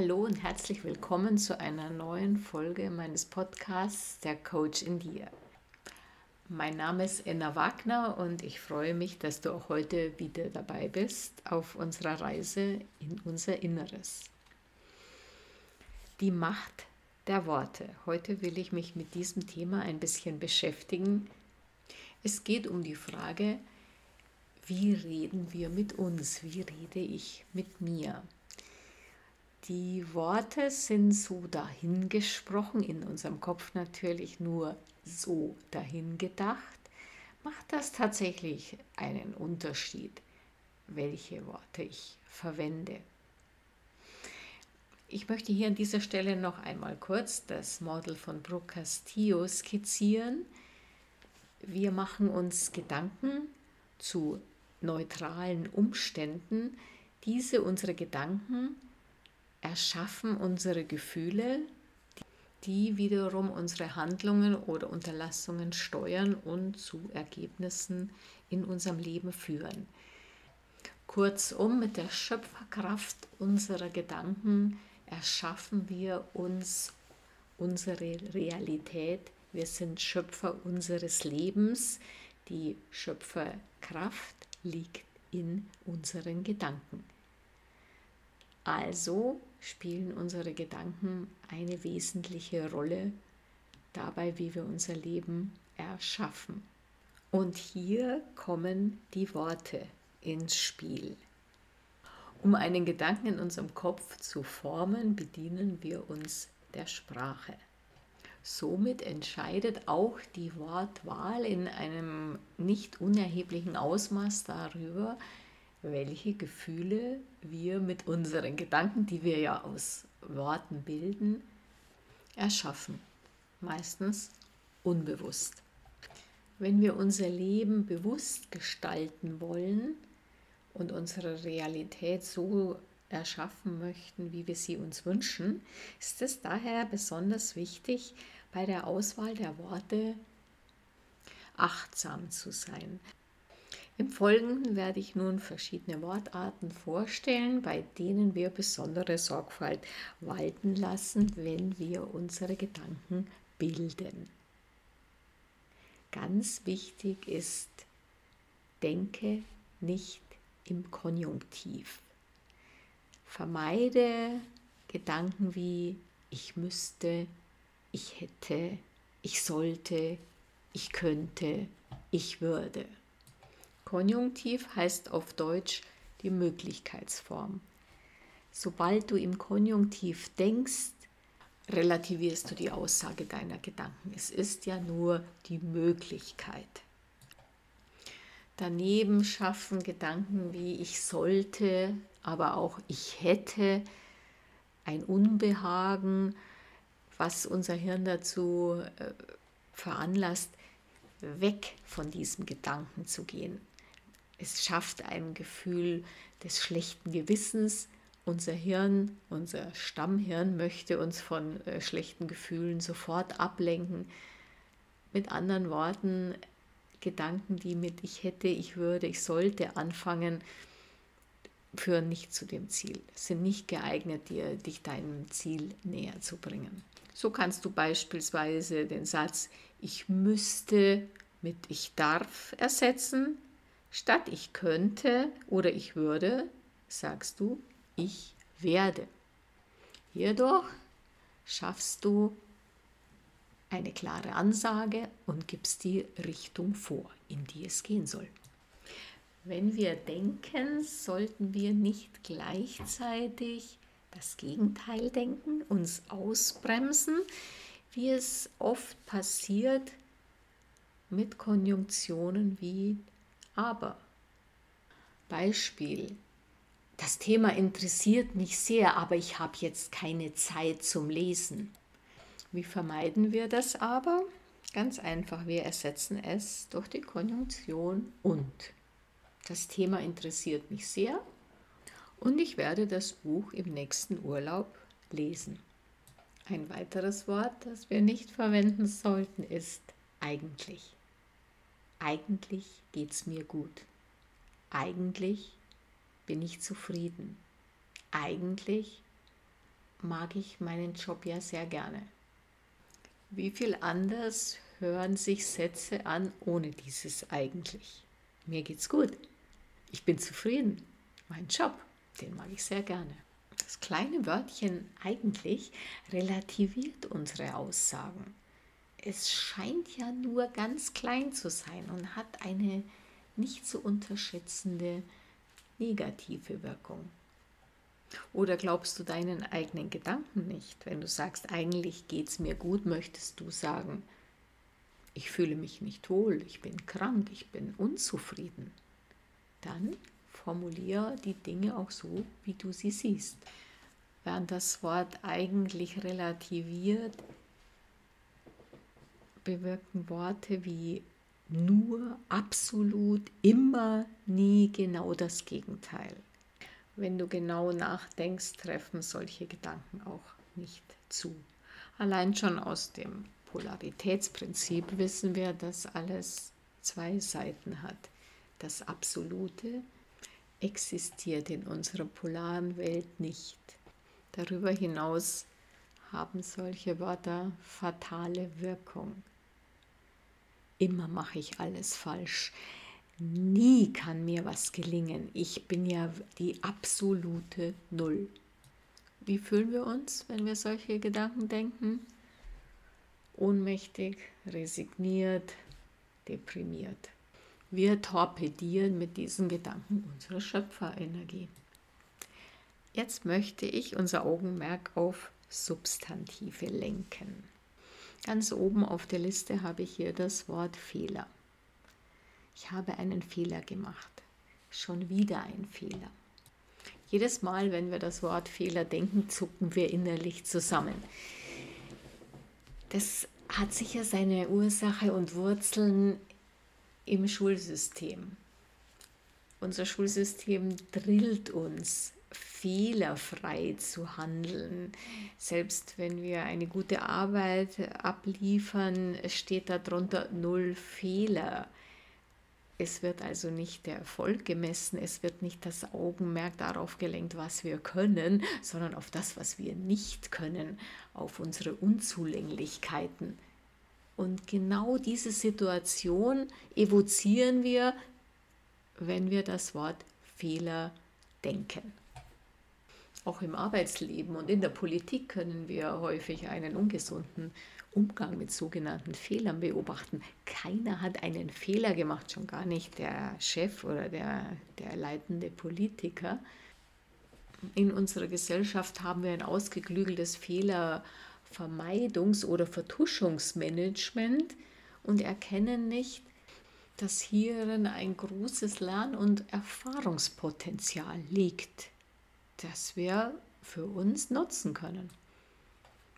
Hallo und herzlich willkommen zu einer neuen Folge meines Podcasts Der Coach in dir. Mein Name ist Enna Wagner und ich freue mich, dass du auch heute wieder dabei bist auf unserer Reise in unser Inneres. Die Macht der Worte. Heute will ich mich mit diesem Thema ein bisschen beschäftigen. Es geht um die Frage, wie reden wir mit uns? Wie rede ich mit mir? Die Worte sind so dahingesprochen, in unserem Kopf natürlich nur so dahingedacht. Macht das tatsächlich einen Unterschied, welche Worte ich verwende? Ich möchte hier an dieser Stelle noch einmal kurz das Model von Brooke Castillo skizzieren. Wir machen uns Gedanken zu neutralen Umständen. Diese unsere Gedanken erschaffen unsere Gefühle, die wiederum unsere Handlungen oder Unterlassungen steuern und zu Ergebnissen in unserem Leben führen. Kurzum, mit der Schöpferkraft unserer Gedanken erschaffen wir uns unsere Realität. Wir sind Schöpfer unseres Lebens. Die Schöpferkraft liegt in unseren Gedanken. Also spielen unsere Gedanken eine wesentliche Rolle dabei, wie wir unser Leben erschaffen. Und hier kommen die Worte ins Spiel. Um einen Gedanken in unserem Kopf zu formen, bedienen wir uns der Sprache. Somit entscheidet auch die Wortwahl in einem nicht unerheblichen Ausmaß darüber, welche Gefühle wir mit unseren Gedanken, die wir ja aus Worten bilden, erschaffen. Meistens unbewusst. Wenn wir unser Leben bewusst gestalten wollen und unsere Realität so erschaffen möchten, wie wir sie uns wünschen, ist es daher besonders wichtig, bei der Auswahl der Worte achtsam zu sein. Im Folgenden werde ich nun verschiedene Wortarten vorstellen, bei denen wir besondere Sorgfalt walten lassen, wenn wir unsere Gedanken bilden. Ganz wichtig ist, denke nicht im Konjunktiv. Vermeide Gedanken wie ich müsste, ich hätte, ich sollte, ich könnte, ich würde. Konjunktiv heißt auf Deutsch die Möglichkeitsform. Sobald du im Konjunktiv denkst, relativierst du die Aussage deiner Gedanken. Es ist ja nur die Möglichkeit. Daneben schaffen Gedanken wie ich sollte, aber auch ich hätte ein Unbehagen, was unser Hirn dazu äh, veranlasst, weg von diesem Gedanken zu gehen. Es schafft ein Gefühl des schlechten Gewissens. Unser Hirn, unser Stammhirn möchte uns von äh, schlechten Gefühlen sofort ablenken. Mit anderen Worten, Gedanken, die mit ich hätte, ich würde, ich sollte anfangen, führen nicht zu dem Ziel, sind nicht geeignet, dir, dich deinem Ziel näher zu bringen. So kannst du beispielsweise den Satz ich müsste mit ich darf ersetzen. Statt ich könnte oder ich würde, sagst du, ich werde. Hierdurch schaffst du eine klare Ansage und gibst die Richtung vor, in die es gehen soll. Wenn wir denken, sollten wir nicht gleichzeitig das Gegenteil denken, uns ausbremsen, wie es oft passiert mit Konjunktionen wie aber. Beispiel. Das Thema interessiert mich sehr, aber ich habe jetzt keine Zeit zum Lesen. Wie vermeiden wir das aber? Ganz einfach, wir ersetzen es durch die Konjunktion und. Das Thema interessiert mich sehr und ich werde das Buch im nächsten Urlaub lesen. Ein weiteres Wort, das wir nicht verwenden sollten, ist eigentlich. Eigentlich geht es mir gut. Eigentlich bin ich zufrieden. Eigentlich mag ich meinen Job ja sehr gerne. Wie viel anders hören sich Sätze an ohne dieses eigentlich? Mir geht's gut. Ich bin zufrieden. Mein Job, den mag ich sehr gerne. Das kleine Wörtchen eigentlich relativiert unsere Aussagen. Es scheint ja nur ganz klein zu sein und hat eine nicht zu unterschätzende negative Wirkung. Oder glaubst du deinen eigenen Gedanken nicht? Wenn du sagst, eigentlich geht es mir gut, möchtest du sagen, ich fühle mich nicht wohl, ich bin krank, ich bin unzufrieden. Dann formuliere die Dinge auch so, wie du sie siehst. Während das Wort eigentlich relativiert, bewirken Worte wie nur, absolut, immer, nie genau das Gegenteil. Wenn du genau nachdenkst, treffen solche Gedanken auch nicht zu. Allein schon aus dem Polaritätsprinzip wissen wir, dass alles zwei Seiten hat. Das Absolute existiert in unserer polaren Welt nicht. Darüber hinaus haben solche Wörter fatale Wirkung. Immer mache ich alles falsch. Nie kann mir was gelingen. Ich bin ja die absolute Null. Wie fühlen wir uns, wenn wir solche Gedanken denken? Ohnmächtig, resigniert, deprimiert. Wir torpedieren mit diesen Gedanken unsere Schöpferenergie. Jetzt möchte ich unser Augenmerk auf Substantive lenken. Ganz oben auf der Liste habe ich hier das Wort Fehler. Ich habe einen Fehler gemacht. Schon wieder ein Fehler. Jedes Mal, wenn wir das Wort Fehler denken, zucken wir innerlich zusammen. Das hat sicher seine Ursache und Wurzeln im Schulsystem. Unser Schulsystem drillt uns fehlerfrei zu handeln. Selbst wenn wir eine gute Arbeit abliefern, steht darunter null Fehler. Es wird also nicht der Erfolg gemessen, es wird nicht das Augenmerk darauf gelenkt, was wir können, sondern auf das, was wir nicht können, auf unsere Unzulänglichkeiten. Und genau diese Situation evozieren wir, wenn wir das Wort Fehler denken. Auch im Arbeitsleben und in der Politik können wir häufig einen ungesunden Umgang mit sogenannten Fehlern beobachten. Keiner hat einen Fehler gemacht, schon gar nicht der Chef oder der, der leitende Politiker. In unserer Gesellschaft haben wir ein ausgeklügeltes Fehlervermeidungs- oder Vertuschungsmanagement und erkennen nicht, dass hierin ein großes Lern- und Erfahrungspotenzial liegt das wir für uns nutzen können.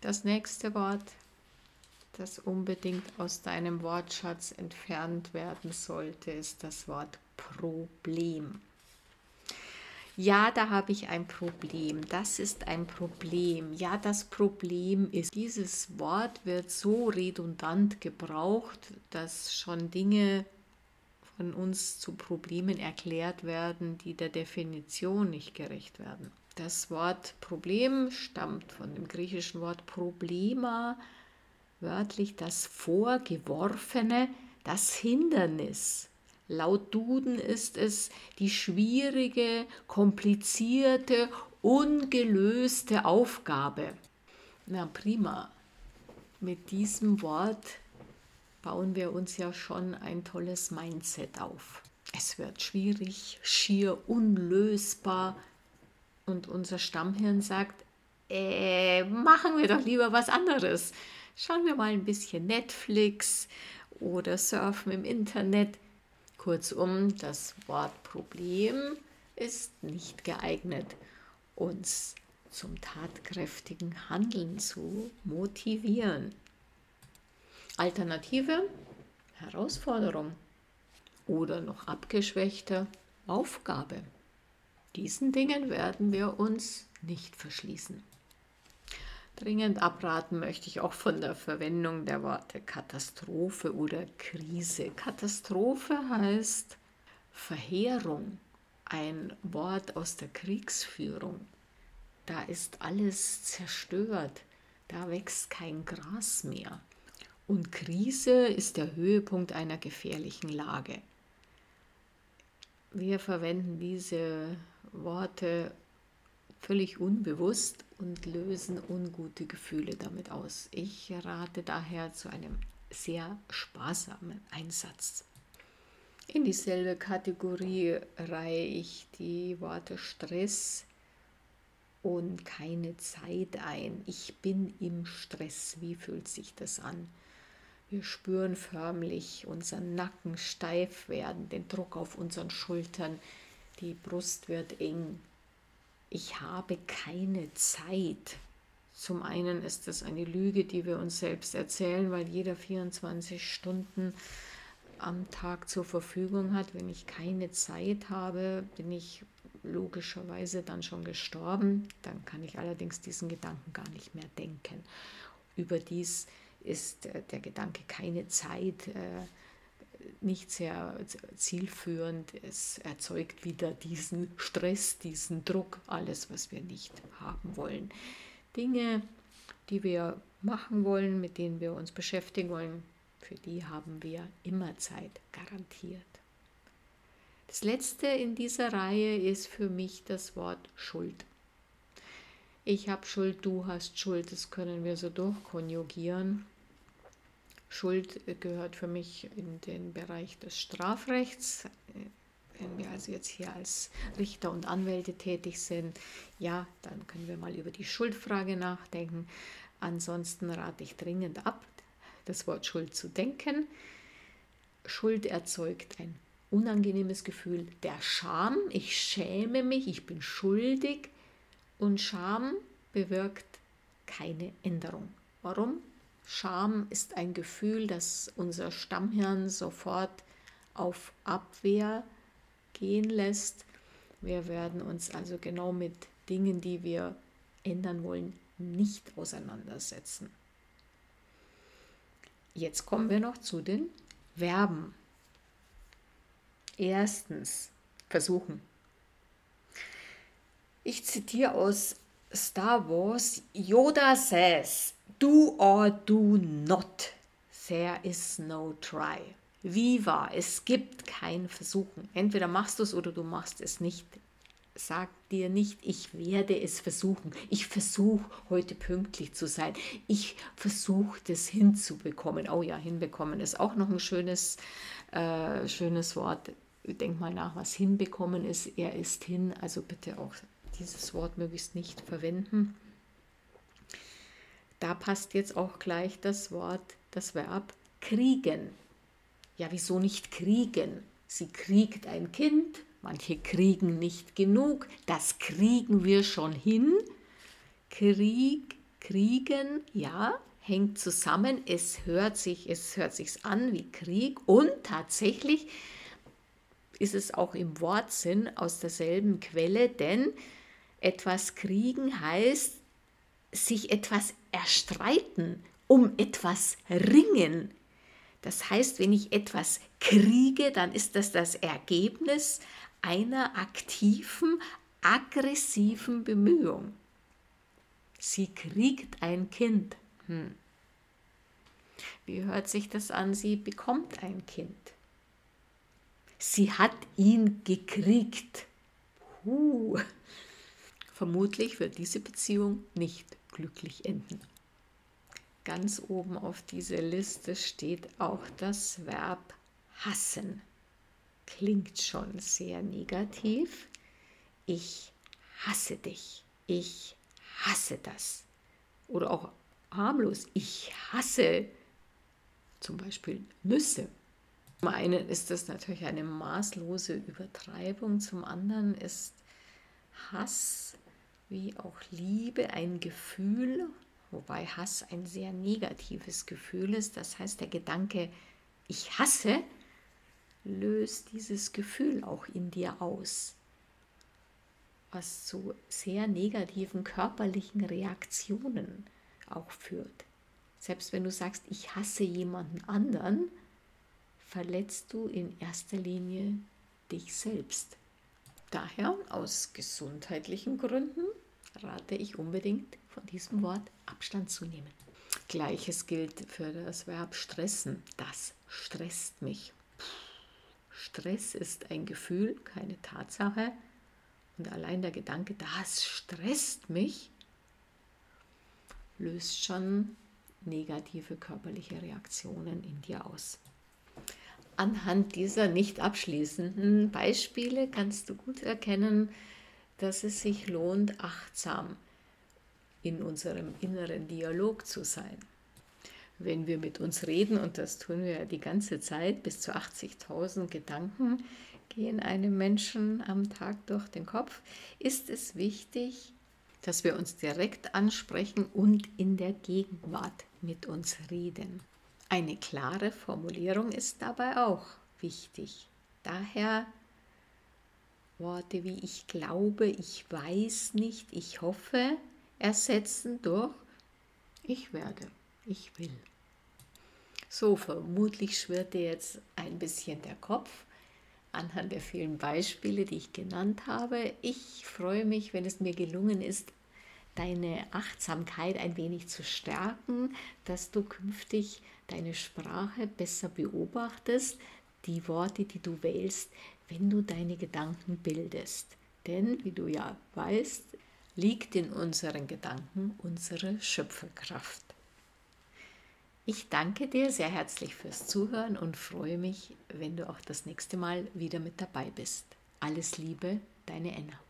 Das nächste Wort, das unbedingt aus deinem Wortschatz entfernt werden sollte, ist das Wort Problem. Ja, da habe ich ein Problem. Das ist ein Problem. Ja, das Problem ist, dieses Wort wird so redundant gebraucht, dass schon Dinge von uns zu Problemen erklärt werden, die der Definition nicht gerecht werden. Das Wort Problem stammt von dem griechischen Wort Problema, wörtlich das Vorgeworfene, das Hindernis. Laut Duden ist es die schwierige, komplizierte, ungelöste Aufgabe. Na prima. Mit diesem Wort bauen wir uns ja schon ein tolles Mindset auf. Es wird schwierig, schier unlösbar und unser Stammhirn sagt, äh, machen wir doch lieber was anderes. Schauen wir mal ein bisschen Netflix oder surfen im Internet. Kurzum, das Wort Problem ist nicht geeignet, uns zum tatkräftigen Handeln zu motivieren. Alternative Herausforderung oder noch abgeschwächter Aufgabe. Diesen Dingen werden wir uns nicht verschließen. Dringend abraten möchte ich auch von der Verwendung der Worte Katastrophe oder Krise. Katastrophe heißt Verheerung, ein Wort aus der Kriegsführung. da ist alles zerstört, da wächst kein Gras mehr. Und Krise ist der Höhepunkt einer gefährlichen Lage. Wir verwenden diese Worte völlig unbewusst und lösen ungute Gefühle damit aus. Ich rate daher zu einem sehr sparsamen Einsatz. In dieselbe Kategorie reihe ich die Worte Stress und keine Zeit ein. Ich bin im Stress. Wie fühlt sich das an? Wir spüren förmlich unseren Nacken steif werden, den Druck auf unseren Schultern. Die Brust wird eng. Ich habe keine Zeit. Zum einen ist das eine Lüge, die wir uns selbst erzählen, weil jeder 24 Stunden am Tag zur Verfügung hat. Wenn ich keine Zeit habe, bin ich logischerweise dann schon gestorben. Dann kann ich allerdings diesen Gedanken gar nicht mehr denken. Überdies ist äh, der Gedanke keine Zeit äh, nicht sehr zielführend. Es erzeugt wieder diesen Stress, diesen Druck, alles, was wir nicht haben wollen. Dinge, die wir machen wollen, mit denen wir uns beschäftigen wollen, für die haben wir immer Zeit garantiert. Das letzte in dieser Reihe ist für mich das Wort Schuld. Ich habe Schuld, du hast Schuld, das können wir so durchkonjugieren. Schuld gehört für mich in den Bereich des Strafrechts. Wenn wir also jetzt hier als Richter und Anwälte tätig sind, ja, dann können wir mal über die Schuldfrage nachdenken. Ansonsten rate ich dringend ab, das Wort Schuld zu denken. Schuld erzeugt ein unangenehmes Gefühl der Scham. Ich schäme mich, ich bin schuldig. Und Scham bewirkt keine Änderung. Warum? Scham ist ein Gefühl, das unser Stammhirn sofort auf Abwehr gehen lässt. Wir werden uns also genau mit Dingen, die wir ändern wollen, nicht auseinandersetzen. Jetzt kommen wir noch zu den Verben. Erstens, versuchen. Ich zitiere aus Star Wars, Yoda says, do or do not. There is no try. Viva, es gibt kein Versuchen. Entweder machst du es oder du machst es nicht sag dir nicht, ich werde es versuchen. Ich versuche heute pünktlich zu sein. Ich versuche das hinzubekommen. Oh ja, hinbekommen ist auch noch ein schönes, äh, schönes Wort. Denk mal nach, was hinbekommen ist. Er ist hin. Also bitte auch dieses Wort möglichst nicht verwenden. Da passt jetzt auch gleich das Wort, das Verb kriegen. Ja, wieso nicht kriegen? Sie kriegt ein Kind, Manche kriegen nicht genug. Das kriegen wir schon hin. Krieg, kriegen, ja, hängt zusammen. Es hört sich, es hört sich an wie Krieg und tatsächlich ist es auch im Wortsinn aus derselben Quelle, denn etwas kriegen heißt sich etwas erstreiten, um etwas ringen. Das heißt, wenn ich etwas kriege, dann ist das das Ergebnis einer aktiven, aggressiven Bemühung. Sie kriegt ein Kind. Hm. Wie hört sich das an? Sie bekommt ein Kind. Sie hat ihn gekriegt. Puh. Vermutlich wird diese Beziehung nicht glücklich enden. Ganz oben auf dieser Liste steht auch das Verb hassen klingt schon sehr negativ. Ich hasse dich. Ich hasse das. Oder auch harmlos. Ich hasse zum Beispiel Nüsse. Zum einen ist das natürlich eine maßlose Übertreibung, zum anderen ist Hass wie auch Liebe ein Gefühl, wobei Hass ein sehr negatives Gefühl ist. Das heißt, der Gedanke, ich hasse, löst dieses Gefühl auch in dir aus, was zu sehr negativen körperlichen Reaktionen auch führt. Selbst wenn du sagst, ich hasse jemanden anderen, verletzt du in erster Linie dich selbst. Daher aus gesundheitlichen Gründen rate ich unbedingt von diesem Wort Abstand zu nehmen. Gleiches gilt für das Verb stressen. Das stresst mich. Stress ist ein Gefühl, keine Tatsache. Und allein der Gedanke, das stresst mich, löst schon negative körperliche Reaktionen in dir aus. Anhand dieser nicht abschließenden Beispiele kannst du gut erkennen, dass es sich lohnt, achtsam in unserem inneren Dialog zu sein. Wenn wir mit uns reden, und das tun wir ja die ganze Zeit, bis zu 80.000 Gedanken gehen einem Menschen am Tag durch den Kopf, ist es wichtig, dass wir uns direkt ansprechen und in der Gegenwart mit uns reden. Eine klare Formulierung ist dabei auch wichtig. Daher Worte wie ich glaube, ich weiß nicht, ich hoffe ersetzen durch ich werde, ich will. So, vermutlich schwirrt dir jetzt ein bisschen der Kopf anhand der vielen Beispiele, die ich genannt habe. Ich freue mich, wenn es mir gelungen ist, deine Achtsamkeit ein wenig zu stärken, dass du künftig deine Sprache besser beobachtest, die Worte, die du wählst, wenn du deine Gedanken bildest. Denn, wie du ja weißt, liegt in unseren Gedanken unsere Schöpferkraft. Ich danke dir sehr herzlich fürs Zuhören und freue mich, wenn du auch das nächste Mal wieder mit dabei bist. Alles Liebe, deine Enna.